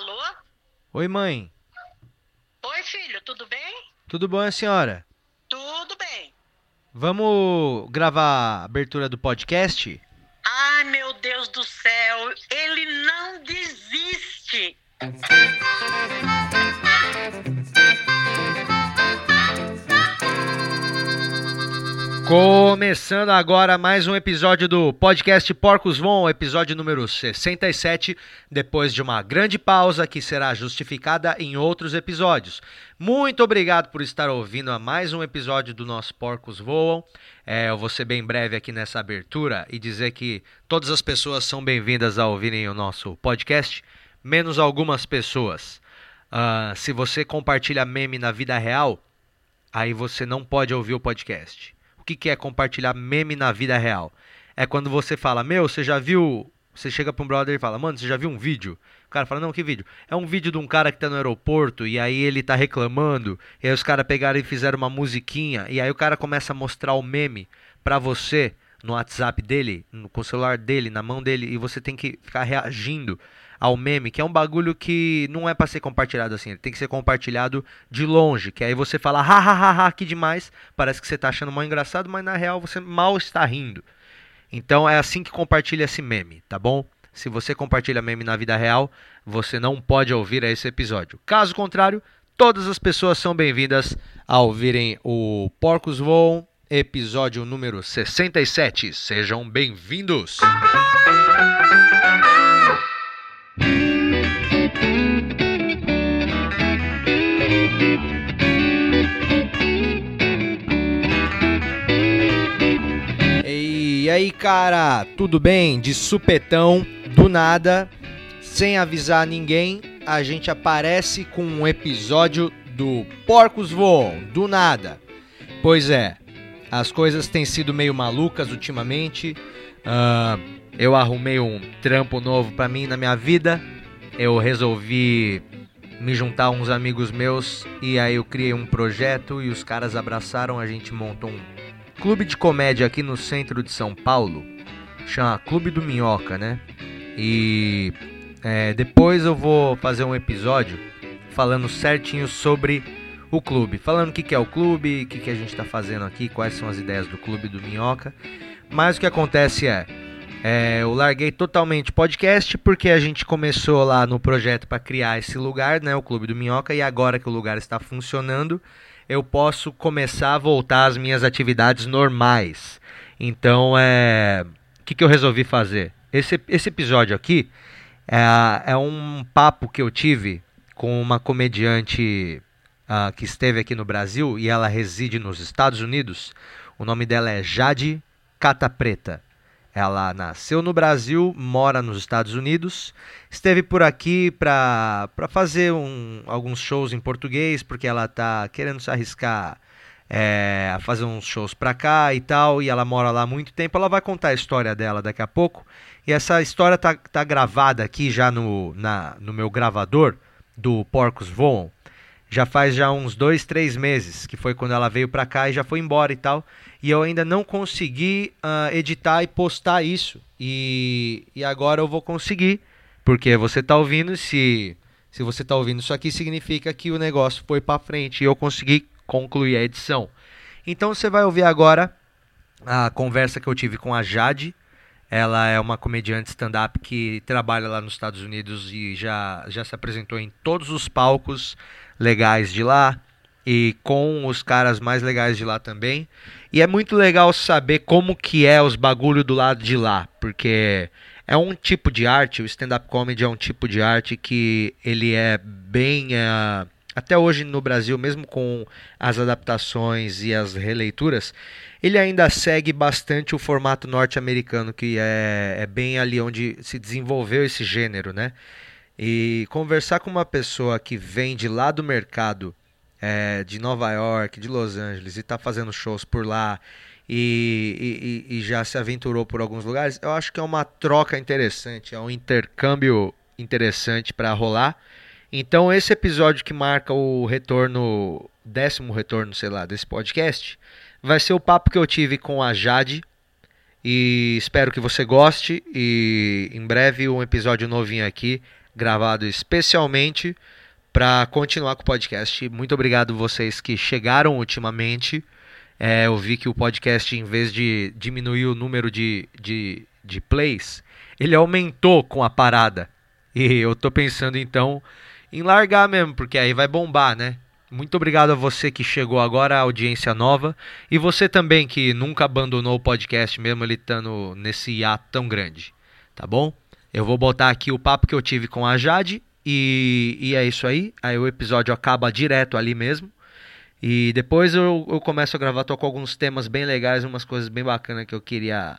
Alô? Oi, mãe. Oi, filho, tudo bem? Tudo bom, a senhora? Tudo bem. Vamos gravar a abertura do podcast? Ai, meu Deus do céu, ele não desiste. Começando agora mais um episódio do podcast Porcos Von, episódio número 67, depois de uma grande pausa que será justificada em outros episódios. Muito obrigado por estar ouvindo a mais um episódio do nosso Porcos Voam. É, eu vou ser bem breve aqui nessa abertura e dizer que todas as pessoas são bem-vindas a ouvirem o nosso podcast, menos algumas pessoas. Uh, se você compartilha meme na vida real, aí você não pode ouvir o podcast que, que é compartilhar meme na vida real? É quando você fala, meu, você já viu. Você chega pra um brother e fala, mano, você já viu um vídeo? O cara fala, não, que vídeo? É um vídeo de um cara que tá no aeroporto e aí ele tá reclamando. E aí os caras pegaram e fizeram uma musiquinha. E aí o cara começa a mostrar o meme pra você no WhatsApp dele, no, com o celular dele, na mão dele. E você tem que ficar reagindo ao meme, que é um bagulho que não é para ser compartilhado assim, ele tem que ser compartilhado de longe, que aí você fala, ha, ha, ha, ha, que demais, parece que você tá achando mal engraçado, mas na real você mal está rindo. Então é assim que compartilha esse meme, tá bom? Se você compartilha meme na vida real, você não pode ouvir esse episódio. Caso contrário, todas as pessoas são bem-vindas a ouvirem o Porcos Voam, episódio número 67. Sejam bem-vindos! E aí, cara, tudo bem? De supetão, do nada, sem avisar ninguém, a gente aparece com um episódio do Porcos Voam, do nada. Pois é, as coisas têm sido meio malucas ultimamente. Uh, eu arrumei um trampo novo para mim na minha vida. Eu resolvi me juntar a uns amigos meus e aí eu criei um projeto e os caras abraçaram, a gente montou um clube de comédia aqui no centro de São Paulo. Chama Clube do Minhoca, né? E é, depois eu vou fazer um episódio falando certinho sobre o clube. Falando o que, que é o clube, o que, que a gente está fazendo aqui, quais são as ideias do Clube do Minhoca. Mas o que acontece é, é, eu larguei totalmente podcast porque a gente começou lá no projeto para criar esse lugar, né, o Clube do Minhoca, e agora que o lugar está funcionando, eu posso começar a voltar às minhas atividades normais. Então, é, o que, que eu resolvi fazer? Esse, esse episódio aqui é, é um papo que eu tive com uma comediante uh, que esteve aqui no Brasil e ela reside nos Estados Unidos. O nome dela é Jade Cata Preta. Ela nasceu no Brasil, mora nos Estados Unidos, esteve por aqui para fazer um, alguns shows em português, porque ela está querendo se arriscar é, a fazer uns shows para cá e tal, e ela mora lá há muito tempo. Ela vai contar a história dela daqui a pouco, e essa história tá, tá gravada aqui já no, na, no meu gravador do Porcos Voam. Já faz já uns dois, três meses, que foi quando ela veio para cá e já foi embora e tal e eu ainda não consegui uh, editar e postar isso. E, e agora eu vou conseguir, porque você está ouvindo, se, se você está ouvindo isso aqui, significa que o negócio foi para frente e eu consegui concluir a edição. Então você vai ouvir agora a conversa que eu tive com a Jade. Ela é uma comediante stand-up que trabalha lá nos Estados Unidos e já, já se apresentou em todos os palcos legais de lá e com os caras mais legais de lá também. E é muito legal saber como que é os bagulho do lado de lá, porque é um tipo de arte, o stand-up comedy é um tipo de arte que ele é bem uh, até hoje no Brasil, mesmo com as adaptações e as releituras, ele ainda segue bastante o formato norte-americano, que é, é bem ali onde se desenvolveu esse gênero, né? E conversar com uma pessoa que vem de lá do mercado é, de Nova York, de Los Angeles e está fazendo shows por lá e, e, e, já se aventurou por alguns lugares, eu acho que é uma troca interessante, é um intercâmbio interessante para rolar. Então esse episódio que marca o retorno, décimo retorno, sei lá, desse podcast, vai ser o papo que eu tive com a Jade. E espero que você goste. E em breve um episódio novinho aqui, gravado especialmente para continuar com o podcast. Muito obrigado vocês que chegaram ultimamente. É, eu vi que o podcast, em vez de diminuir o número de, de, de plays, ele aumentou com a parada. E eu tô pensando então em largar mesmo, porque aí vai bombar, né? Muito obrigado a você que chegou agora, a audiência nova, e você também que nunca abandonou o podcast, mesmo ele estando nesse hiato tão grande, tá bom? Eu vou botar aqui o papo que eu tive com a Jade, e, e é isso aí. Aí o episódio acaba direto ali mesmo. E depois eu, eu começo a gravar, tô com alguns temas bem legais, umas coisas bem bacanas que eu queria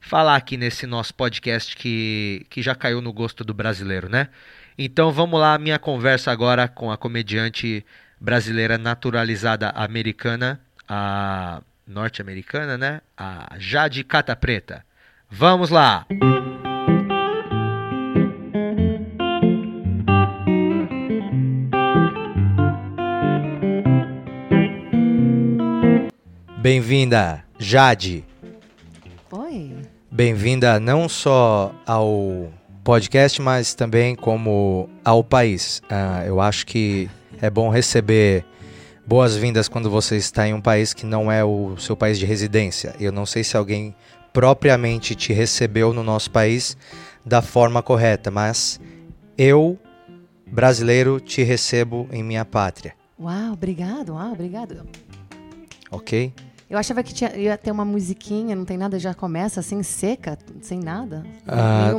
falar aqui nesse nosso podcast que, que já caiu no gosto do brasileiro, né? Então vamos lá, minha conversa agora com a comediante brasileira naturalizada americana, a norte-americana, né? A Jade Cata Preta. Vamos lá! Bem-vinda, Jade. Oi. Bem-vinda não só ao podcast, mas também como ao país. Ah, eu acho que é bom receber boas-vindas quando você está em um país que não é o seu país de residência. Eu não sei se alguém propriamente te recebeu no nosso país da forma correta, mas eu, brasileiro, te recebo em minha pátria, Uau, obrigado, uau, obrigado. ok? Eu achava que tinha, ia ter uma musiquinha, não tem nada, já começa assim, seca, sem nada. Ah.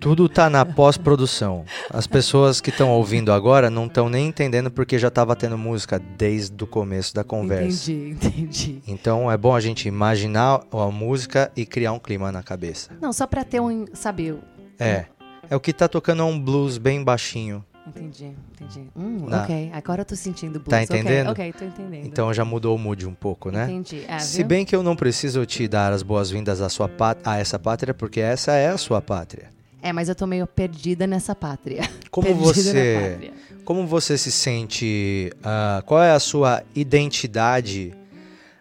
Tudo tá na pós-produção. As pessoas que estão ouvindo agora não estão nem entendendo porque já estava tendo música desde o começo da conversa. Entendi, entendi. Então é bom a gente imaginar a música e criar um clima na cabeça. Não, só pra ter um, sabe, eu- É. É o que tá tocando é um blues bem baixinho. Entendi, entendi. Hum, Na- ok, agora eu tô sentindo blues. Tá entendendo? Ok, tô entendendo. Então já mudou o mood um pouco, né? Entendi. É, Se bem que eu não preciso te dar as boas-vindas à sua pát- a essa pátria, porque essa é a sua pátria. É, mas eu tô meio perdida nessa pátria. Como perdida você, pátria. como você se sente? ah, qual é a sua identidade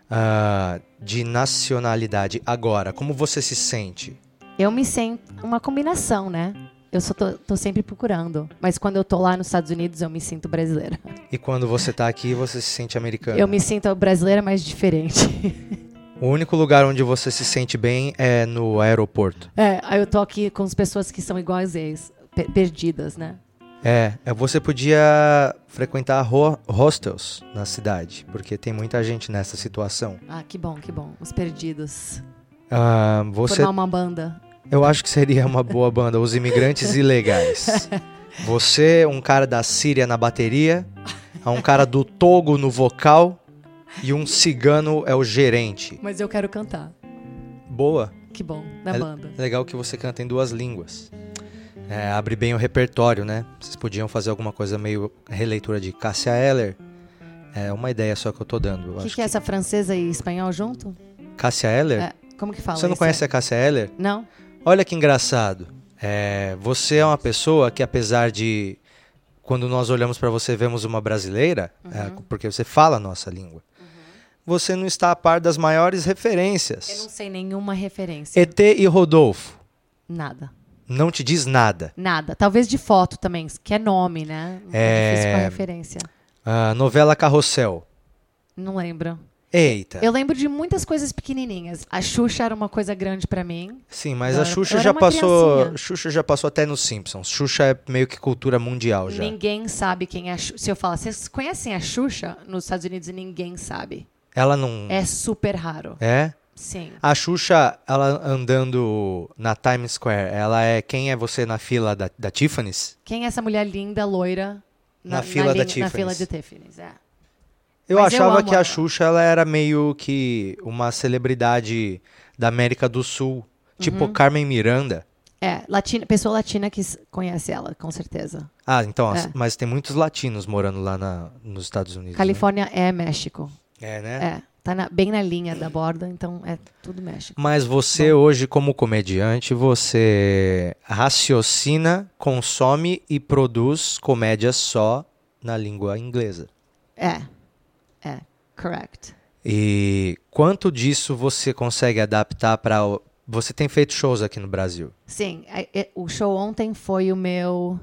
ah, de nacionalidade agora? Como você se sente? Eu me sinto uma combinação, né? Eu só tô, tô sempre procurando. Mas quando eu tô lá nos Estados Unidos, eu me sinto brasileira. E quando você tá aqui, você se sente americano? Eu me sinto brasileira, mas diferente. O único lugar onde você se sente bem é no aeroporto. É, aí eu tô aqui com as pessoas que são iguais a eles, pe- perdidas, né? É, é, você podia frequentar ho- hostels na cidade, porque tem muita gente nessa situação. Ah, que bom, que bom. Os perdidos. Ah, você, Formar uma banda. Eu acho que seria uma boa banda, os imigrantes ilegais. Você, um cara da Síria na bateria, um cara do Togo no vocal e um cigano é o gerente. Mas eu quero cantar. Boa. Que bom, na É- banda. Legal que você canta em duas línguas. É, abre bem o repertório, né? Vocês podiam fazer alguma coisa meio releitura de Cássia Eller. É uma ideia só que eu tô dando. O que, acho que é essa francesa e espanhol junto? Cássia Eller? É, como que fala Você não isso? conhece a Cássia Eller? Não? Olha que engraçado. É, você é uma pessoa que, apesar de. Quando nós olhamos para você, vemos uma brasileira, é, Uhum. porque você fala a nossa língua. Você não está a par das maiores Eu não referências. sei nenhuma referência. ET e Rodolfo. Nada. Não te diz nada. Nada. Talvez de foto também, que é nome, né? Não É. difícil com a referência. A novela Carrossel. Não lembro. Eita. Eu lembro de muitas coisas pequenininhas. A Xuxa era uma coisa grande pra mim. Sim, mas Eu a era- Xuxa era já passou. criancinha. Xuxa já passou até nos Simpsons. Xuxa é meio que cultura mundial já. Ninguém sabe quem é a Xuxa. Se eu falar, vocês conhecem a Xuxa nos Estados Unidos e ninguém sabe. Ela não. É super raro. É? Sim. A Xuxa, ela andando na Times Square, ela é quem é você na fila da, da Tiffany's? Quem é essa mulher linda, loira? Na fila da linha- Na Tiffany's. fila de Tiffany's, é. Eu Mas eu achava amo que a ela. Xuxa ela era meio que uma celebridade da América do Sul, tipo Uhum. Carmen Miranda. É, latina, pessoa latina que conhece ela, com certeza. Ah, então, É. mas tem muitos latinos morando lá na- nos Estados Unidos. né? Califórnia é México. É, né? É. Tá na- bem na linha da borda, então é tudo México. Mas você hoje, como comediante, você raciocina, consome e produz comédia só na língua inglesa. É. Correct. E quanto disso você consegue adaptar para você tem feito shows aqui no Brasil. Sim, é- é- o show ontem foi o meu.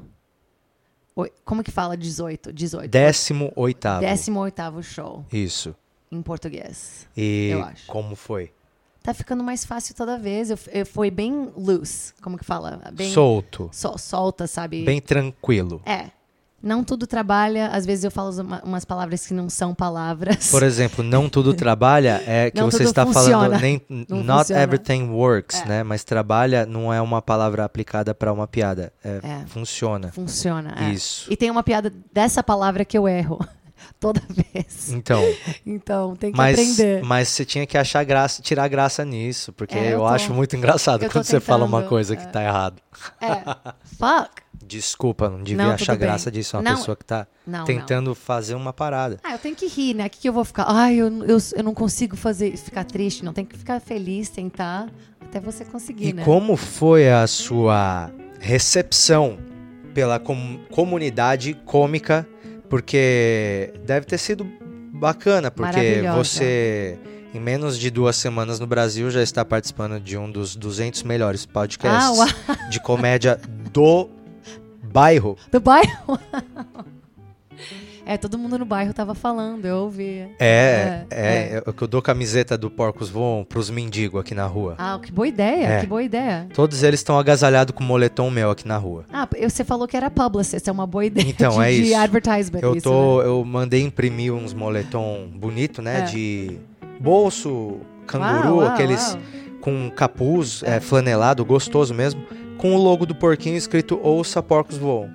Como que fala 18? 18. Décimo oitavo. 18 show Isso. em português. E Eu acho. como foi? Tá ficando mais fácil toda vez. Eu, eu fui bem loose, como que fala? Bem Solto. sol- solta, sabe? Bem tranquilo. É. Não tudo trabalha. Às vezes eu falo uma- umas palavras que não são palavras. Por exemplo, não tudo trabalha é que Não você está funciona. falando nem Não not funciona. everything works, É. né? Mas trabalha não é uma palavra aplicada para uma piada. É, É. Funciona. Funciona. é. Isso. E tem uma piada dessa palavra que eu erro toda vez. Então, Então tem que mas, aprender. mas você tinha que achar graça, tirar graça nisso, porque É, eu eu, tô- acho muito engraçado quando você fala uma tentando, coisa que é. tá errado. É. Fuck. Desculpa, não devia Não, achar bem. graça disso. Uma Não, pessoa que tá Não, não. tentando fazer uma parada. Ah, eu tenho que rir, né? O que, que eu vou ficar? Ai, eu, eu, eu não consigo fazer, ficar triste. Não tem que ficar feliz, tentar, até você conseguir, E né? como foi a sua recepção pela com- comunidade cômica? Porque deve ter sido bacana, porque você, em menos de duas semanas no Brasil, já está participando de um dos 200 melhores podcasts Ah, de comédia do bairro. Do bairro? é, todo mundo no bairro tava falando, eu ouvi. É, É, é, é, que eu dou camiseta do Porcos Voam pros mendigos aqui na rua. Ah, que boa ideia, É. que boa ideia. Todos eles estão agasalhados com moletom meu aqui na rua. Ah, eu- você falou que era publicist, é uma boa ideia Então, de, é de isso. advertisement. Eu isso, tô, né? eu mandei imprimir uns moletom bonito, né, É. de bolso, canguru, Uau, uau, aqueles uau. com capuz é, flanelado, gostoso mesmo, com o logo do porquinho escrito Ouça Porcos Voam.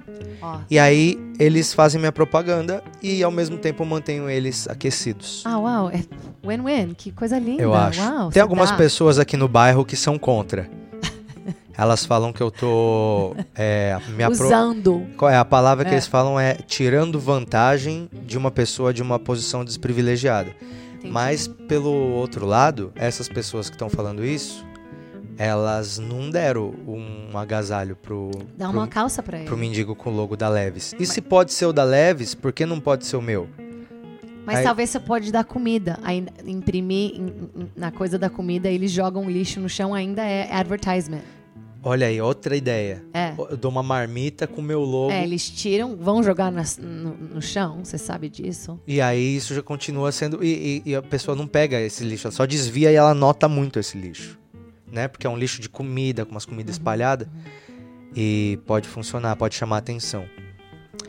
E aí eles fazem minha propaganda e ao mesmo tempo mantenho eles aquecidos. Ah, uau, é win-win, que coisa linda. eu acho. Uau, Tem você algumas dá. pessoas aqui no bairro que são contra. Elas falam que eu tô é, me Usando. Qual é a palavra que É. eles falam é tirando vantagem de uma pessoa de uma posição desprivilegiada. Entendi. Mas pelo outro lado, essas pessoas que estão falando isso, elas não deram um agasalho pro Dá pro, uma calça pra ele. pro mendigo com o logo da Leves. E se pode ser o da Leves, por que não pode ser o meu? Mas Aí- talvez você pode dar comida. Aí imprimir na coisa da comida, eles jogam lixo no chão, ainda é advertisement. Olha aí, outra ideia. É. Eu dou uma marmita com o meu logo. É, eles tiram, vão jogar nas- no, no chão, você sabe disso? E aí isso já continua sendo. E, e- e a pessoa não pega esse lixo, ela só desvia e ela nota muito esse lixo. Né? Porque é um lixo de comida, com umas comidas espalhadas. E pode funcionar, pode chamar atenção.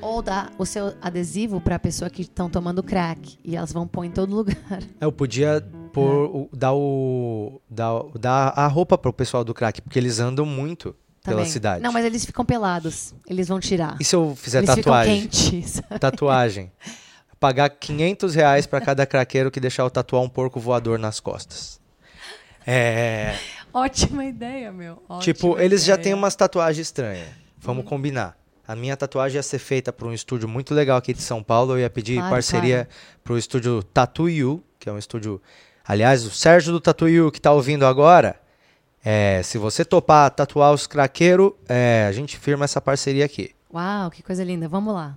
Ou dá o seu adesivo pra pessoa que estão tomando crack. E elas vão pôr em todo lugar. Eu podia pôr, o- dar, o, dar, o- dar a roupa pro pessoal do crack, porque eles andam muito pela Também. cidade. Não, mas eles ficam pelados. Eles vão tirar. E se eu fizer eles tatuagem? quentes. Tatuagem. Pagar 500 reais pra cada craqueiro que deixar eu tatuar um porco voador nas costas. É. Ótima ideia, meu. Ótima Tipo, eles já ideia. têm umas tatuagens estranhas. Vamos combinar. A minha tatuagem ia ser feita por um estúdio muito legal aqui de São Paulo. Eu ia pedir Claro, parceria pro estúdio Tattoo You, que é um estúdio. Aliás, o Sérgio do Tattoo You que tá ouvindo agora. É, se você topar tatuar os craqueiros, é, a gente firma essa parceria aqui. Uau, que coisa linda. Vamos lá.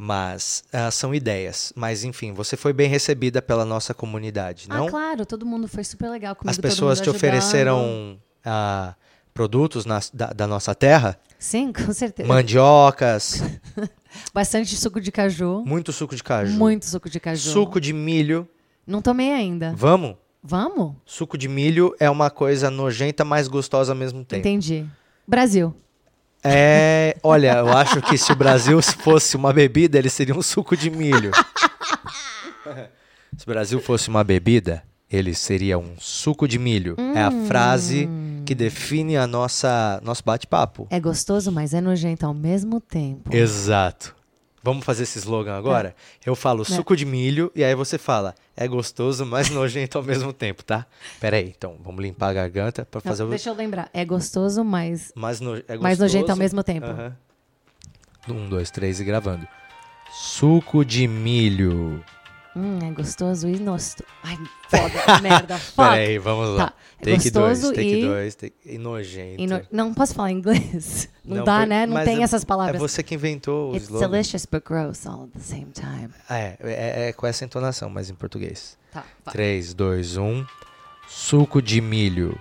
Mas ah, são ideias. Mas enfim, você foi bem recebida pela nossa comunidade, não? Ah, claro, todo mundo foi super legal comigo. As pessoas te ajudando. ofereceram ah, produtos nas- da, da nossa terra? Sim, com certeza. Mandiocas, Bastante suco de caju. muito suco de caju. Muito suco de caju. Suco de milho. Não tomei ainda. Vamos? Vamos? Suco de milho é uma coisa nojenta, mas gostosa ao mesmo tempo. Entendi. Brasil. É, olha, eu acho que se o Brasil fosse uma bebida, ele seria um suco de milho. se o Brasil fosse uma bebida, ele seria um suco de milho. É a frase que define a nossa nosso bate-papo. É gostoso, mas é nojento ao mesmo tempo. Exato. Vamos fazer esse slogan agora? Eu falo suco de milho e aí você fala é gostoso, mas nojento ao mesmo tempo, tá? Pera aí, então vamos limpar a garganta pra Não, fazer o Deixa eu lembrar. É gostoso, mas mais, no... é gostoso. nojento ao mesmo tempo. Um, dois, três e gravando. Suco de milho. Hum, é gostoso e nosto. Ai, foda, merda, fuck. Pera aí, vamos lá. Tá, é Take dois, gostoso take e- dois, take... e nojento. E no- Não posso falar inglês. Não, Não, dá, né? Não tem é- essas É palavras. você que inventou o It's slogan. delicious but gross all at the same time. É, é, é com essa entonação, mas em português. Tá, vai. 3, 2, 1. Suco de milho.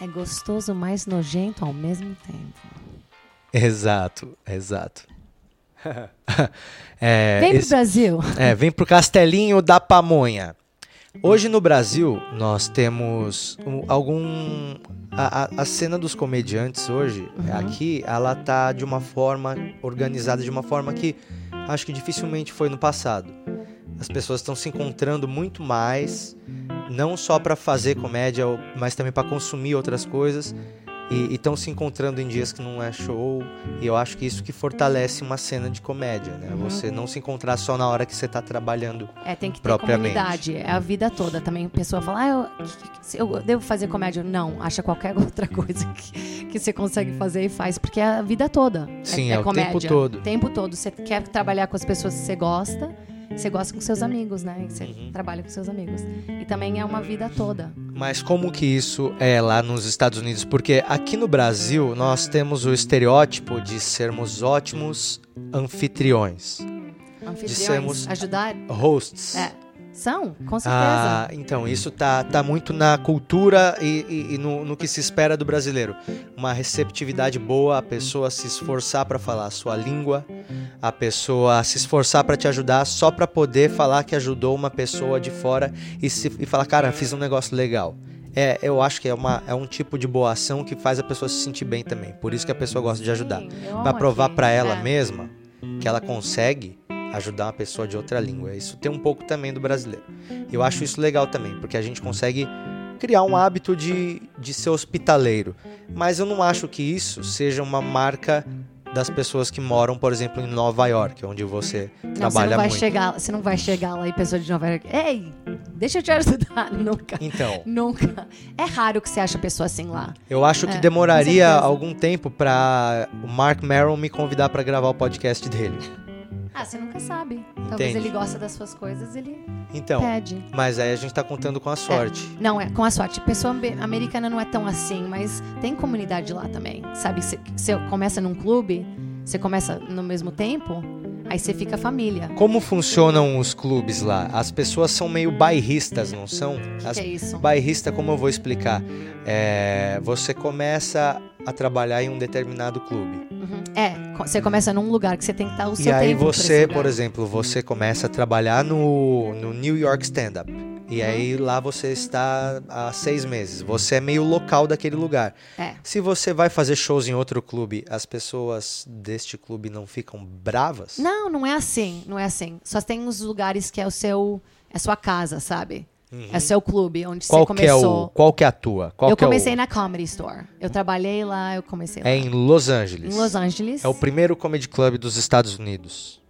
É gostoso, mas nojento ao mesmo tempo. Exato, exato. é, Vem pro esse- Brasil. É, vem pro Castelinho da Pamonha. Hoje no Brasil, nós temos um- algum. A, a- cena dos comediantes hoje, aqui, ela tá de uma forma organizada, de uma forma que acho que dificilmente foi no passado. As pessoas estão se encontrando muito mais, não só para fazer comédia, mas também para consumir outras coisas. E estão se encontrando em dias que não é show. E eu acho que isso que fortalece uma cena de comédia, né? Você não se encontrar só na hora que você tá trabalhando. É, tem que ter Propriamente. comunidade. É a vida toda também. A pessoa fala, ah, eu, eu devo fazer comédia. Não, acha qualquer outra coisa que, que você consegue fazer e faz. Porque é a vida toda. Sim, é, é o comédia. tempo todo. O tempo todo. Você quer trabalhar com as pessoas que você gosta. Você gosta com seus amigos, né? Você Uhum. trabalha com seus amigos. E também é uma vida toda. Mas como que isso é lá nos Estados Unidos? Porque aqui no Brasil nós temos o estereótipo de sermos ótimos anfitriões, Anfitriões, Dissemos- ajudar. hosts. É. São, com certeza. Ah, então, isso tá, tá muito na cultura e, e- e no, no que se espera do brasileiro. Uma receptividade boa, a pessoa se esforçar para falar a sua língua, a pessoa se esforçar para te ajudar só para poder falar que ajudou uma pessoa de fora e, se, e falar, cara, fiz um negócio legal. É, eu acho que é, uma, é um tipo de boa ação que faz a pessoa se sentir bem também. Por isso que a pessoa gosta de ajudar. Pra provar pra ela É. mesma que ela consegue ajudar uma pessoa de outra língua. Isso tem um pouco também do brasileiro. Eu acho isso legal também, porque a gente consegue criar um hábito de, de ser hospitaleiro. Mas eu não acho que isso seja uma marca das pessoas que moram, por exemplo, em Nova York, onde você Não, você trabalha não vai muito. chegar, você não vai chegar lá e pessoa de Nova York, ei, deixa eu te ajudar. Nunca. Então, Nunca. É raro que você acha pessoa assim lá. eu acho que É, demoraria algum tempo pra o Mark Maron me convidar pra gravar o podcast dele. Ah, você nunca sabe. Talvez Entende? ele gosta das suas coisas, ele Então, pede. mas aí a gente tá contando com a sorte. Não, é com a sorte. Pessoa americana não é tão assim, mas tem comunidade lá também. Sabe, você, você começa num clube, você começa no mesmo tempo, aí você fica família. Como funcionam os clubes lá? As pessoas são meio bairristas, não são? Que, As que é isso? bairrista, como eu vou explicar? É, você começa a trabalhar em um determinado clube. Uhum. É, você começa num lugar que você tem que estar o E seu aí tempo pra você, por exemplo, você começa a trabalhar no, no New York Stand Up. E Uhum. aí lá você está há seis meses. Você é meio local daquele lugar. É. Se você vai fazer shows em outro clube, as pessoas deste clube não ficam bravas? Não, não é assim, não é assim. Só tem os lugares que é o seu, é sua casa, sabe? É o seu clube, onde Qual você que é começou. o qual que é a tua? Qual eu que é o- comecei na Comedy Store. Eu trabalhei lá, eu comecei lá. É em Los Angeles. Em Los Angeles. É o primeiro comedy club dos Estados Unidos.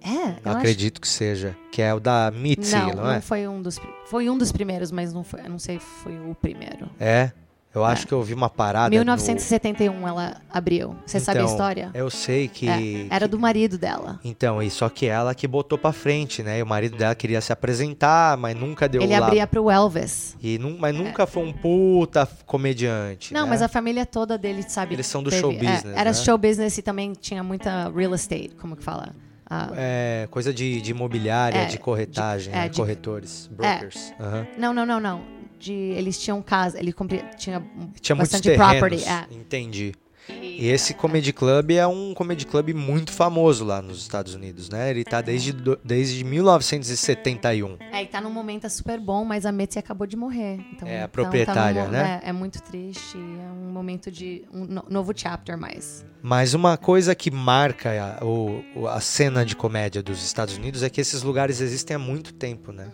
É, eu acho- Acredito que seja. Que é o da Mitzi, Não, não, não, é? foi um dos foi um dos primeiros, mas não foi, eu não sei, foi o primeiro. É. Eu acho que eu vi uma parada. 1971 ela abriu. Você no... sabe a Então, história? Eu sei que. É, era do marido dela. Então, e só que ela que botou pra frente, né? E o marido dela queria se apresentar, mas nunca deu Ele lá. abria pro Elvis. E nu... Mas nunca foi um puta comediante. Não, né? mas a família toda dele, sabe? Eles são do show é, business, era né? show business e também tinha muita real estate, como que fala? Ah, É, coisa de, de imobiliária, É, de corretagem, de- é, né? de- corretores, brokers. Aham. Não, não, não, não. De, eles tinham casa, ele compri, tinha, Tinha bastante property. É. Entendi. E esse comedy club é um comedy club muito famoso lá nos Estados Unidos, né? Ele tá desde, desde 1971. É, e tá num momento super bom, mas a Mitzi acabou de morrer. Então, É, a então proprietária, tá num né? É, é muito triste. É um momento de um no- novo chapter mais. Mas uma coisa que marca a, o- a cena de comédia dos Estados Unidos é que esses lugares existem há muito tempo, né?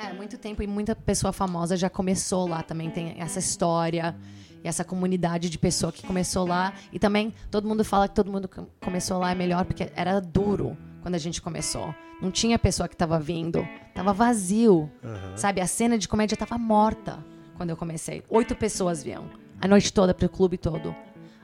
É, muito tempo e muita pessoa famosa já começou lá também. Tem essa história e essa comunidade de pessoa que começou lá. E também todo mundo fala que todo mundo que começou lá é melhor porque era duro quando a gente começou. Não tinha pessoa que tava vindo. Tava vazio. Sabe? A cena de comédia tava morta quando eu comecei. Oito pessoas viam. A noite toda pro clube todo.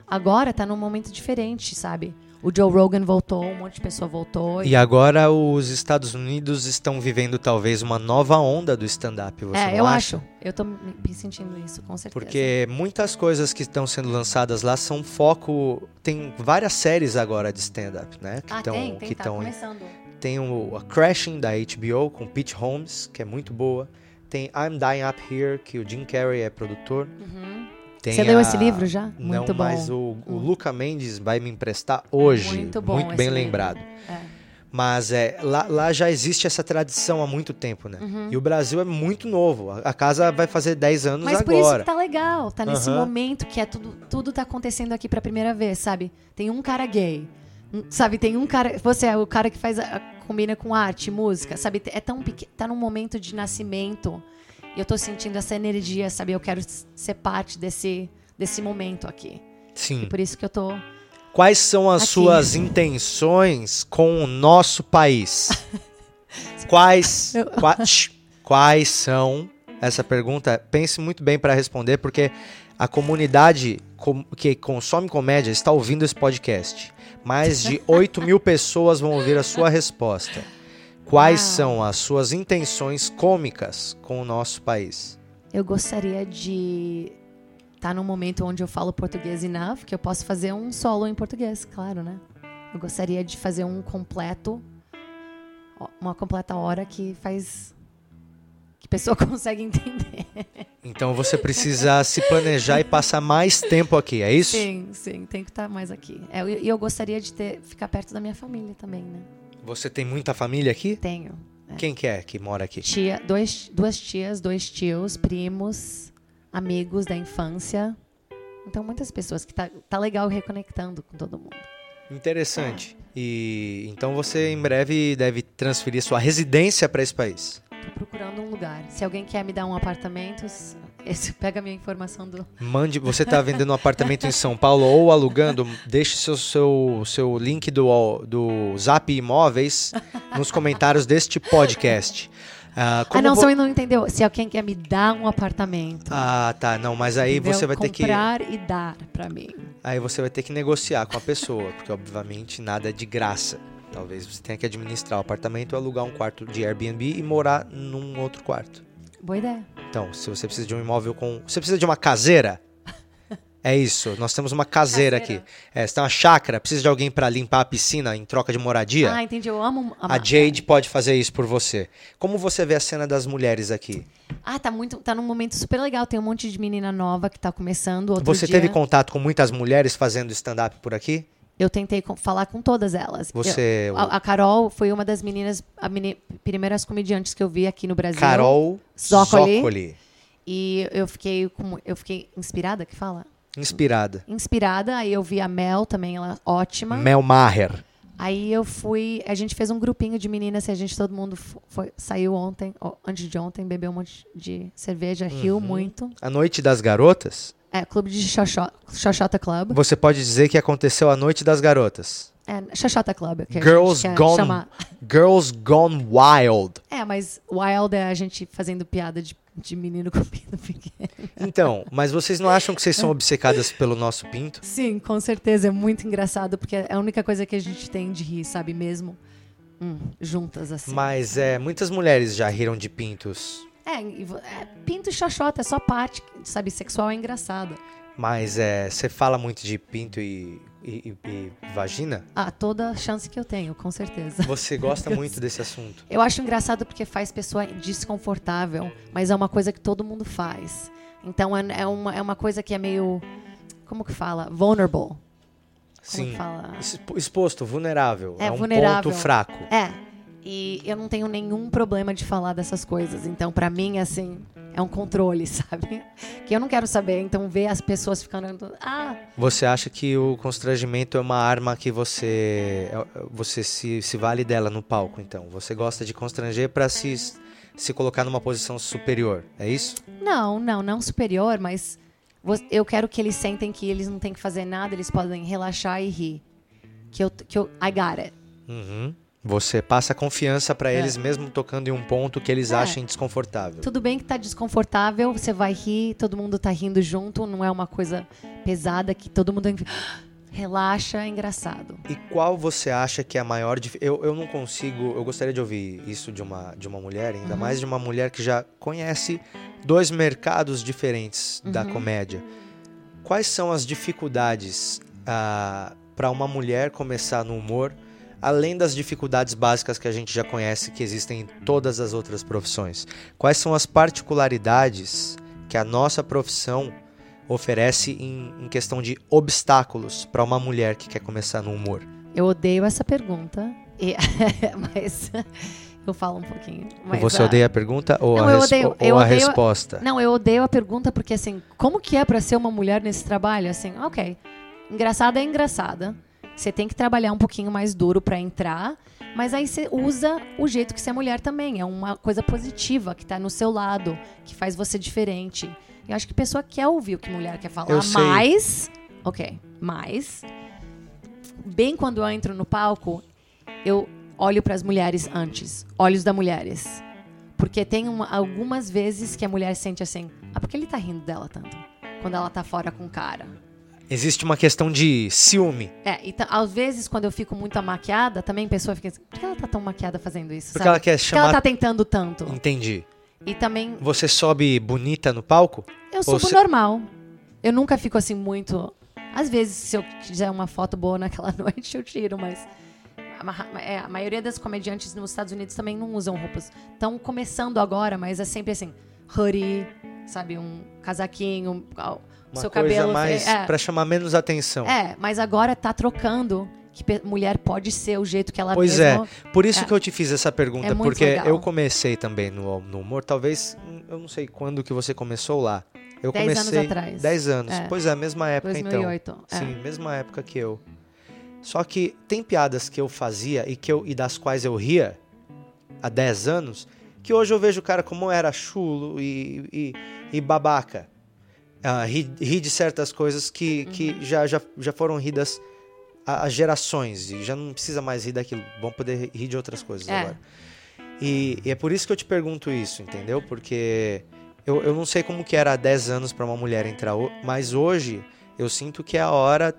Agora tá num momento diferente, sabe? O Joe Rogan voltou, um monte de pessoa voltou. E agora os Estados Unidos estão vivendo talvez uma nova onda do stand-up, você é, eu acha? acho. Eu tô me sentindo isso, com certeza. Porque muitas coisas que estão sendo lançadas lá são foco. Tem várias séries agora de stand-up, né? Que ah, tão, tem, tem, que tá tão começando. Tem o, a Crashing da HBO com Pete Holmes, que é muito boa. tem I'm Dying Up Here, que o Jim Carrey é produtor. Tem Você leu a- esse livro já? Não, Muito bom. mas o, o Hum. Luca Mendes vai me emprestar hoje. Muito bom esse bem lembrado. É. Mas é, lá, lá já existe essa tradição há muito tempo, né? Uhum. E o Brasil é muito novo. A, casa vai fazer 10 anos Mas por isso agora. que tá legal, tá nesse Aham. momento que é tudo, tudo tá acontecendo aqui pra primeira vez, sabe? Tem um cara gay, um- sabe? Tem um cara, você é o cara que faz a, a- combina com arte, música, sabe? É tão pequeno, tá num momento de nascimento. E eu tô sentindo essa energia, sabe? Eu quero ser parte desse desse momento aqui. Sim. E por isso que eu tô Quais são as Aqui. suas intenções com o nosso país? Quais, Eu- qua- Shh. quais são? Essa pergunta, pense muito bem para responder, porque a comunidade com- que consome comédia está ouvindo esse podcast. Mais de 8 mil pessoas vão ouvir a sua resposta. Quais Uau. são as suas intenções cômicas com o nosso país? eu gostaria de estar num momento onde eu falo português enough, que eu posso fazer um solo em português, claro, né? Eu gostaria de fazer um completo, uma completa hora que faz que a pessoa consegue entender. Então você precisa se planejar e passar mais tempo aqui, é isso? Sim, sim, tem que estar mais aqui. É, E eu, gostaria de ter, ficar perto da minha família também, né? Você tem muita família aqui? Tenho. Quem que é que mora aqui? Tia, dois, duas tias, dois tios, primos, amigos da infância. Então, muitas pessoas que tá, tá legal reconectando com todo mundo. Interessante. E então você em breve deve transferir sua residência para esse país. Tô procurando um lugar. Se alguém quer me dar um apartamento, esse pega a minha informação do. Mande, você está vendendo um apartamento em São Paulo ou alugando, deixe seu seu, seu link do, do Zap Imóveis nos comentários deste podcast. Ah, Ah, não, vo- você não entendeu. Se alguém quer me dar um apartamento. Ah, tá, não, mas aí entendeu? você vai ter que Comprar e dar pra mim. aí você vai ter que negociar com a pessoa, porque obviamente nada é de graça. Talvez você tenha que administrar o apartamento, alugar um quarto de Airbnb e morar num outro quarto. Boa ideia. Então, se você precisa de um imóvel com. Você precisa de uma caseira? É isso, nós temos uma caseira, Caseira. aqui. É, você tem uma chácara, precisa de alguém para limpar a piscina em troca de moradia? Ah, entendi. Eu amo. a Jade pode fazer isso por você. Como você vê a cena das mulheres aqui? Ah, tá muito. Tá num momento super legal. Tem um monte de menina nova que tá começando. Você dia, teve contato com muitas mulheres fazendo stand-up por aqui? Eu tentei com- falar com todas elas. Você- Eu- a, a Carol foi uma das meninas, a meni- primeiras comediantes que eu vi aqui no Brasil. Carol Zócoli. Zócoli. E eu fiquei, como, eu fiquei inspirada, que fala? Inspirada. Inspirada. Aí eu vi a Mel também, ela ótima. Mel Maher. Aí eu fui, a gente fez um grupinho de meninas e a gente todo mundo fo- foi- saiu ontem, antes de ontem, bebeu um monte de cerveja, riu muito. A Noite das Garotas? É, clube de Xoxó- Xoxota Club. Você pode dizer que aconteceu a Noite das Garotas. É, Xoxota Club. Que Girls Gone, chamar. Girls Gone Wild. É, mas wild é a gente fazendo piada de, de menino com pinto pequeno. Então, mas vocês não acham que vocês são obcecadas pelo nosso pinto? Sim, com certeza. É muito engraçado, porque é a única coisa que a gente tem de rir, sabe? Mesmo hum, juntas, assim. Mas é, muitas mulheres já riram de pintos. É, é, pinto e xoxota, é só parte, sabe? Sexual é engraçado. Mas é, você fala muito de pinto e, e- e- vagina? Ah, toda chance que eu tenho, com certeza. Você gosta muito desse assunto. Eu acho engraçado porque faz pessoa desconfortável, mas é uma coisa que todo mundo faz. Então é, é uma, é uma coisa que é meio. Como que fala? Vulnerable. Como Sim. que fala? Expo- Exposto, vulnerável. É, um vulnerável. ponto fraco. É. E eu não tenho nenhum problema de falar dessas coisas. Então, pra mim, assim, é um controle, sabe? Que eu não quero saber. Então, ver as pessoas ficando. Ah, Você acha que o constrangimento é uma arma que você é- você se, se vale dela no palco, então? Você gosta de constranger pra se, se colocar numa posição superior, é isso? não, não, não superior, mas eu quero que eles sentem que eles não têm que fazer nada, eles podem relaxar e rir. Que eu, que eu I got it. Uhum. Você passa confiança pra É. eles mesmo tocando em um ponto que eles É. achem desconfortável. Tudo bem que tá desconfortável, você vai rir, todo mundo tá rindo junto, não é uma coisa pesada que todo mundo relaxa, é engraçado. E qual você acha que é a maior eu, eu não consigo, eu gostaria de ouvir isso de uma, de uma mulher, ainda Uhum. mais de uma mulher que já conhece dois mercados diferentes da Uhum. comédia. Quais são as dificuldades para uma mulher começar no humor além das dificuldades básicas que a gente já conhece que existem em todas as outras profissões, quais são as particularidades que a nossa profissão oferece em, em questão de obstáculos para uma mulher que quer começar no humor? Eu odeio essa pergunta, e- mas eu falo um pouquinho. Você a- odeia a pergunta ou, Não, a, res- odeio- ou a odeio- resposta? Não, eu odeio a pergunta porque, assim, como que é pra ser uma mulher nesse trabalho? Assim, ok. Engraçada é engraçada. Você tem que trabalhar um pouquinho mais duro pra entrar, mas aí você usa o jeito que você é mulher também. É uma coisa positiva que tá no seu lado, que faz você diferente. Eu acho que a pessoa quer ouvir o que mulher quer falar, mas. Ok, mas. Bem quando eu entro no palco, eu olho pras mulheres antes. Olhos da mulheres. Porque tem uma- algumas vezes que a mulher sente assim, ah, por que ele tá rindo dela tanto? Quando ela tá fora com o cara. Existe uma questão de ciúme. É, e ta- às vezes quando eu fico muito maquiada, também a pessoa fica assim, por que ela tá tão maquiada fazendo isso? Porque sabe? ela quer Por que ela chamar. tá tentando tanto? Entendi. E também, Você sobe bonita no palco? eu subo se- normal. Eu nunca fico assim muito... Às vezes, se eu quiser uma foto boa naquela noite, eu tiro, mas... A, é, a maioria das comediantes nos Estados Unidos também não usam roupas. Estão começando agora, mas é sempre assim, hoodie, sabe, um casaquinho, Uma seu coisa cabelo... mais é, pra chamar menos atenção. é, mas agora tá trocando que mulher pode ser o jeito que ela Pois mesma... Por isso É. que eu te fiz essa pergunta, É porque legal. eu comecei também no, no humor, talvez, hum, eu não sei quando que você começou lá. Eu Dez comecei anos atrás. 10 anos. É. Pois é, mesma época 2008. então. é. Sim, mesma época que eu. Só que tem piadas que eu fazia e que eu e das quais eu ria há 10 anos, que hoje eu vejo o cara como era chulo e, e, e babaca. Ah, ri, ri de certas coisas que, que Uhum. já, já, já foram ridas há gerações e já não precisa mais rir daquilo. Vão poder rir de outras coisas É. agora. E, e é por isso que eu te pergunto isso, entendeu? Porque eu, eu não sei como que era há 10 anos pra uma mulher entrar, mas hoje eu sinto que é a hora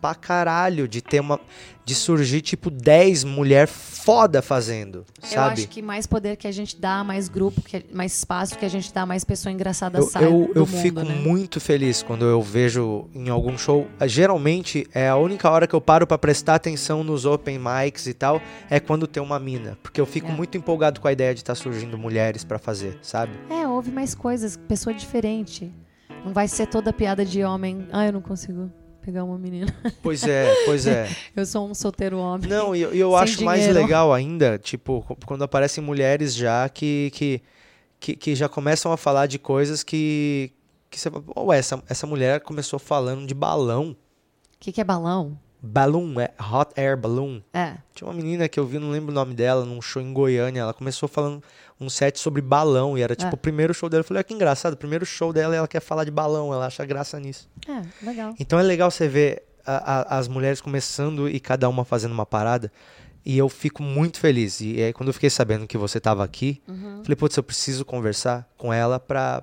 pra caralho de ter uma. de surgir tipo 10 mulher foda fazendo, Eu sabe? acho que mais poder que a gente dá, mais grupo, que, mais espaço que a gente dá, mais pessoa engraçada Eu, sai eu, do eu mundo, fico né? muito feliz quando eu vejo em algum show. Geralmente é a única hora que eu paro pra prestar atenção nos open mics e tal, é quando tem uma mina. Porque eu fico É. muito empolgado com a ideia de estar surgindo mulheres pra fazer, sabe? É, houve mais coisas, pessoa diferente. Não vai ser toda piada de homem. Ah, eu não consigo pegar uma menina. Pois é, pois é. Eu sou um solteiro homem. Não, e eu, eu acho mais dinheiro. legal ainda, tipo, quando aparecem mulheres já que, que, que, que já começam a falar de coisas que. que você "Ué, essa, essa mulher começou falando de balão. O que, que é balão? Balloon, é hot air balloon. É. Tinha uma menina que eu vi, não lembro o nome dela, num show em Goiânia. Ela começou falando um set sobre balão. E era tipo É. o primeiro show dela. Eu falei, ah, que engraçado, o primeiro show dela ela quer falar de balão. Ela acha graça nisso. É, legal. Então é legal você ver a- a- as mulheres começando e cada uma fazendo uma parada. E eu fico muito feliz. E aí, quando eu fiquei sabendo que você estava aqui, Uhum. falei, putz, eu preciso conversar com ela pra,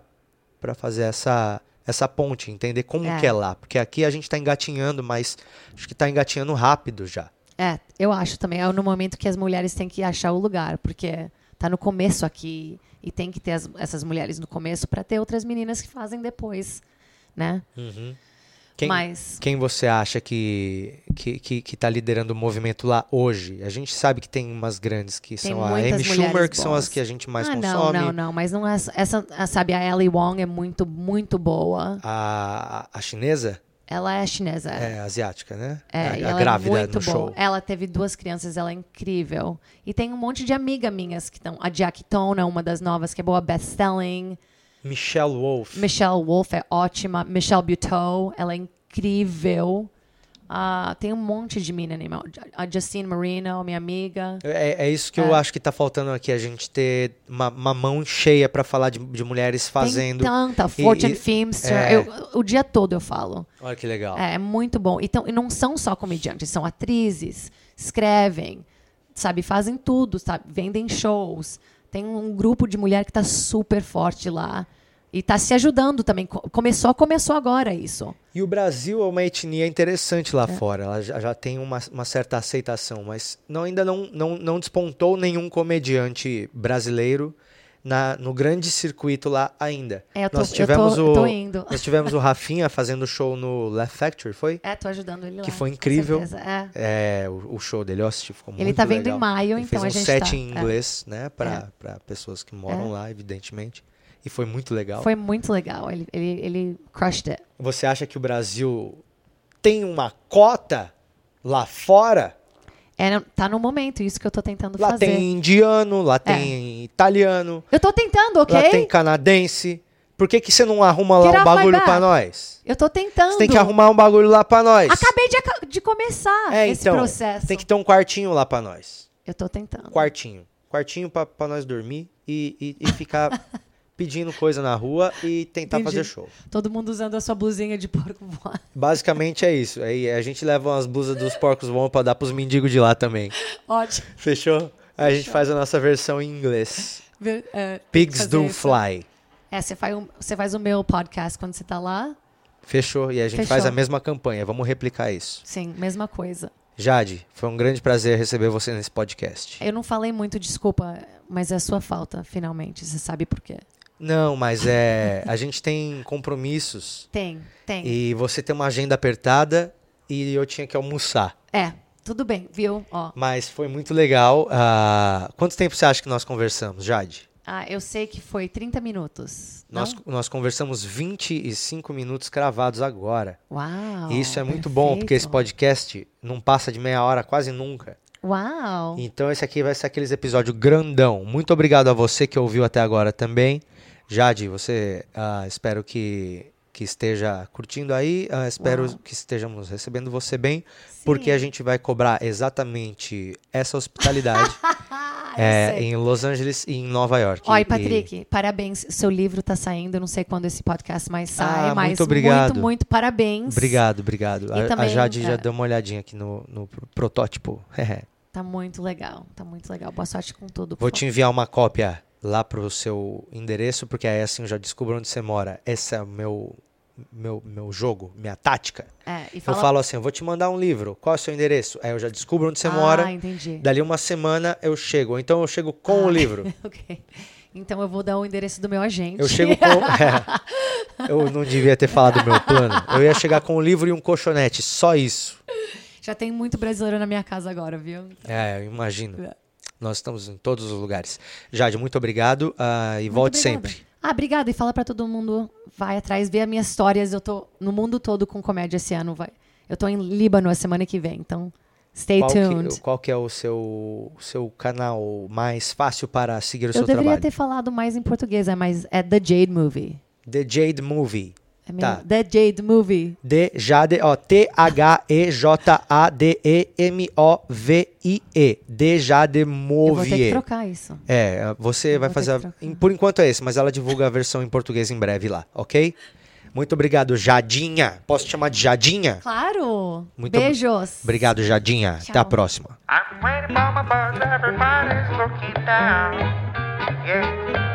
pra fazer essa, essa ponte, entender como É. que é lá. Porque aqui a gente tá engatinhando, mas acho que tá engatinhando rápido já. É, eu acho também. É no momento que as mulheres têm que achar o lugar, porque tá no começo aqui e tem que ter as- essas mulheres no começo para ter outras meninas que fazem depois, né? Quem, Mas quem você acha que, que, que, que tá liderando o movimento lá hoje? A gente sabe que tem umas grandes que Tem são a Amy Schumer, que são boas. as que a gente mais ah, não, consome. não, não, mas não é essa, a- sabe, a Ellie Wong é muito, muito boa. A, a chinesa? Ela é chinesa. É, asiática, né? É, a, e ela grávida é muito no boa. show. Ela teve duas crianças, ela é incrível. E tem um monte de amiga minhas que estão. A Jackie Tona, uma das novas, que é boa, best-selling. Michelle Wolf. Michelle Wolf é ótima. Michelle Buteau, ela é incrível. Ah, tem um monte de mina animal. A Justine Marino, minha amiga. É, é isso que eu acho que tá faltando aqui, a gente ter uma, uma mão cheia pra falar de, de mulheres fazendo. Tem tanta. Fortune e- Filmster. é. Eu- o dia todo eu falo. Olha que legal. É, é muito bom. Então, e não são só comediantes, são atrizes, escrevem, sabe, fazem tudo, sabe, vendem shows. Tem um grupo de mulher que tá super forte lá. E tá se ajudando também. Co- Começou, começou agora isso. E o Brasil é uma etnia interessante lá fora. Ela já, já tem uma, uma certa aceitação, mas não, ainda não, não, não despontou nenhum comediante brasileiro na, no grande circuito lá ainda. É, eu tô, nós eu tivemos tô, o tô indo. nós tivemos o Rafinha fazendo show no Left Factory, foi? É, tô ajudando ele lá. Que foi incrível. É. É, o, o show dele, eu assisti, ficou muito Ele tá vendo legal. em maio, Ele então fez a um gente set tá. em é. inglês, né, É. pra pessoas que moram É. lá, evidentemente. E foi muito legal. Foi muito legal. Ele, ele, ele crushed it. Você acha que o Brasil tem uma cota lá fora? É, tá no momento, isso que eu tô tentando Lá fazer. tem indiano, lá tem italiano, Eu tô tentando, ok? lá tem canadense. Por que, que você não arruma lá Get um bagulho pra nós? Eu tô tentando. Você tem que arrumar um bagulho lá pra nós. Acabei de, de começar é, esse então, processo. tem que ter um quartinho lá pra nós. Eu tô tentando. Quartinho. Quartinho pra, pra nós dormir e, e, e ficar pedindo coisa na rua e tentar Entendi. fazer show. Todo mundo usando a sua blusinha de porco voado. Basicamente é isso. Aí a gente leva umas blusas dos porcos voam pra dar pros mendigos de lá também. Ótimo. Fechou? Aí a gente faz a nossa versão em inglês. Ver- é, Pigs do isso. fly. É, você faz, um- você faz o meu podcast quando você tá lá. Fechou? E a gente Fechou. faz a mesma campanha. Vamos replicar isso. Sim, mesma coisa. Jade, foi um grande prazer receber você nesse podcast. Eu não falei muito, desculpa, mas é sua falta, finalmente. Você sabe por quê. Não, mas é. A gente tem compromissos Tem, tem. e você tem uma agenda apertada e eu tinha que almoçar. É, tudo bem, viu? Ó, Mas foi muito legal. Ah, quanto tempo você acha que nós conversamos, Jade? ah, eu sei que foi 30 minutos. Não? Nós, nós conversamos 25 minutos cravados agora. Uau. E isso é muito bom, porque esse podcast não passa de meia hora quase nunca. Uau. Então esse aqui vai ser aqueles episódios grandão. Muito obrigado a você que ouviu até agora também. Jade, você ah, espero que, que esteja curtindo aí. ah, espero Uau. que estejamos recebendo você bem, porque a Sim. gente vai cobrar exatamente essa hospitalidade Ah, é, em Los Angeles e em Nova York. Oi, E- Patrick, parabéns. Seu livro tá saindo, não sei quando esse podcast mais sai, Ah, mas muito obrigado. muito, muito parabéns. Obrigado, obrigado. E A, a também, Jade já é. deu uma olhadinha aqui no, no pro- protótipo. Tá muito legal, tá muito legal. Boa sorte com tudo. Vou te enviar uma cópia lá pro seu endereço, porque aí assim eu já descubro onde você mora. Esse é o meu, meu, meu jogo, minha tática. É, e Eu fala... falo assim, eu vou te mandar um livro, qual é o seu endereço? Aí eu já descubro onde você ah, mora, entendi. dali uma semana eu chego. Então eu chego com o Ah, livro. ok. Então eu vou dar o endereço do meu agente. Eu chego com... É, eu não devia ter falado do meu plano. Eu ia chegar com o livro e um colchonete, só isso. Já tem muito brasileiro na minha casa agora, viu? É, eu imagino. É. Nós estamos em todos os lugares. Jade, muito obrigado ah, e Muito volte obrigada. sempre. Ah, obrigada. E fala pra todo mundo, vai atrás, vê as minhas histórias. Eu tô no mundo todo com comédia esse ano. Vai. Eu tô em Líbano a semana que vem, então stay Qual tuned. que, qual que é o seu, seu canal mais fácil para seguir o Eu seu deveria trabalho? ter falado mais em português, é, mas é The Jade Movie. The Jade Movie. É? Tá. The Jade Movie. D Jade, ó, T-H-E-J-A-D-E-M-O-V-I-E. The Jade Eu vou ter que Movie. trocar isso. É, você Eu vai fazer. a- Por enquanto é esse, mas ela divulga a versão em português em breve lá, ok? Muito obrigado, Jadinha. Posso te chamar de Jadinha? Claro! Muito ob- Beijos! Obrigado, Jadinha. Até a Tchau. próxima. I'm